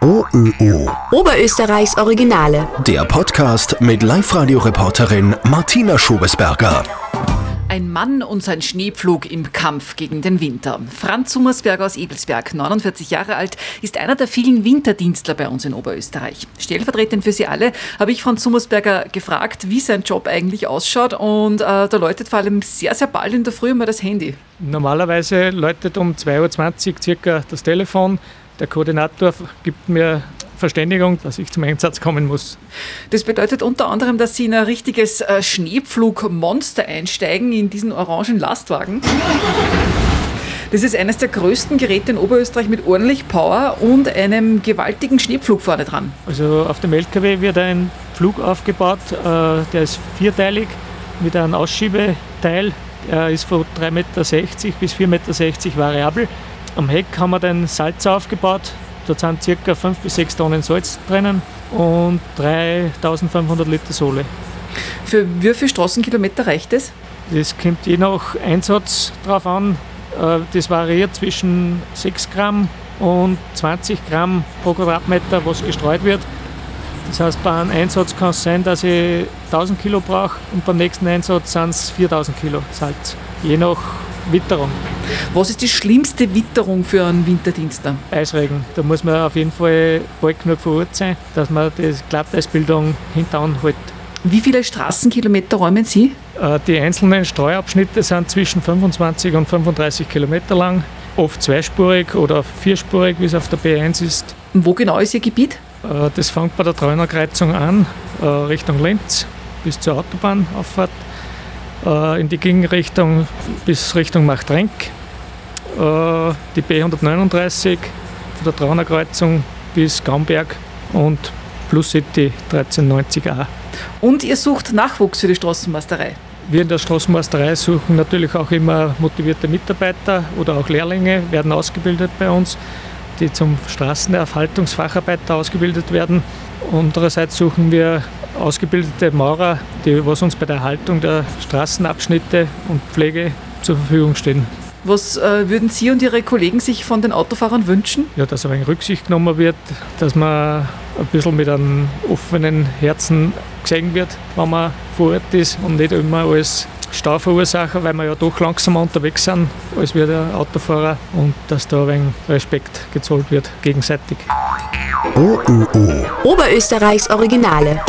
OÖO. Oberösterreichs Originale. Der Podcast mit Live-Radio-Reporterin Martina Schobesberger. Ein Mann und sein Schneepflug im Kampf gegen den Winter. Franz Summersberger aus Ebelsberg, 49 Jahre alt, ist einer der vielen Winterdienstler bei uns in Oberösterreich. Stellvertretend für Sie alle habe ich Franz Summersberger gefragt, wie sein Job eigentlich ausschaut und äh, da läutet vor allem sehr, sehr bald in der Früh mal das Handy. Normalerweise läutet um 2.20 Uhr circa das Telefon. Der Koordinator gibt mir Verständigung, dass ich zum Einsatz kommen muss. Das bedeutet unter anderem, dass Sie in ein richtiges äh, Schneepflugmonster einsteigen, in diesen orangen Lastwagen. Das ist eines der größten Geräte in Oberösterreich mit ordentlich Power und einem gewaltigen Schneepflug vorne dran. Also auf dem LKW wird ein Flug aufgebaut, äh, der ist vierteilig mit einem Ausschiebeteil. Er ist von 3,60 Meter bis 4,60 Meter variabel. Am Heck haben wir den Salzer aufgebaut, Dort sind ca. 5 bis 6 Tonnen Salz drinnen und 3500 Liter Sohle. Für wie viele Straßenkilometer reicht das? Das kommt je nach Einsatz drauf an. Äh, das variiert zwischen 6 Gramm und 20 Gramm pro Quadratmeter, was gestreut wird. Das heißt, bei einem Einsatz kann es sein, dass ich 1000 Kilo brauche und beim nächsten Einsatz sind es 4000 Kilo Salz. Je nach Witterung. Was ist die schlimmste Witterung für einen Winterdienst? Eisregen. Da muss man auf jeden Fall bald genug vor Ort sein, dass man die Glatteisbildung hinterher hält. Wie viele Straßenkilometer räumen Sie? Äh, die einzelnen Streuabschnitte sind zwischen 25 und 35 Kilometer lang, oft zweispurig oder vierspurig, wie es auf der B1 ist. Und wo genau ist Ihr Gebiet? Äh, das fängt bei der Treunerkreuzung an, äh, Richtung Linz bis zur Autobahnauffahrt in die Gegenrichtung bis Richtung Machtrenk. Äh, die B139 von der Traunerkreuzung bis Gaumberg und Plus City 1390a. Und ihr sucht Nachwuchs für die Straßenmeisterei? Wir in der Straßenmeisterei suchen natürlich auch immer motivierte Mitarbeiter oder auch Lehrlinge, werden ausgebildet bei uns, die zum Straßenerhaltungsfacharbeiter ausgebildet werden. Andererseits suchen wir ausgebildete Maurer, die was uns bei der Erhaltung der Straßenabschnitte und Pflege zur Verfügung stehen. Was äh, würden Sie und Ihre Kollegen sich von den Autofahrern wünschen? Ja, dass ein wenig Rücksicht genommen wird, dass man ein bisschen mit einem offenen Herzen gesehen wird, wenn man vor Ort ist und nicht immer als Stauverursacher, weil wir ja doch langsamer unterwegs sind als wir der Autofahrer und dass da ein wenig Respekt gezollt wird gegenseitig. OÖO. Oberösterreichs Originale.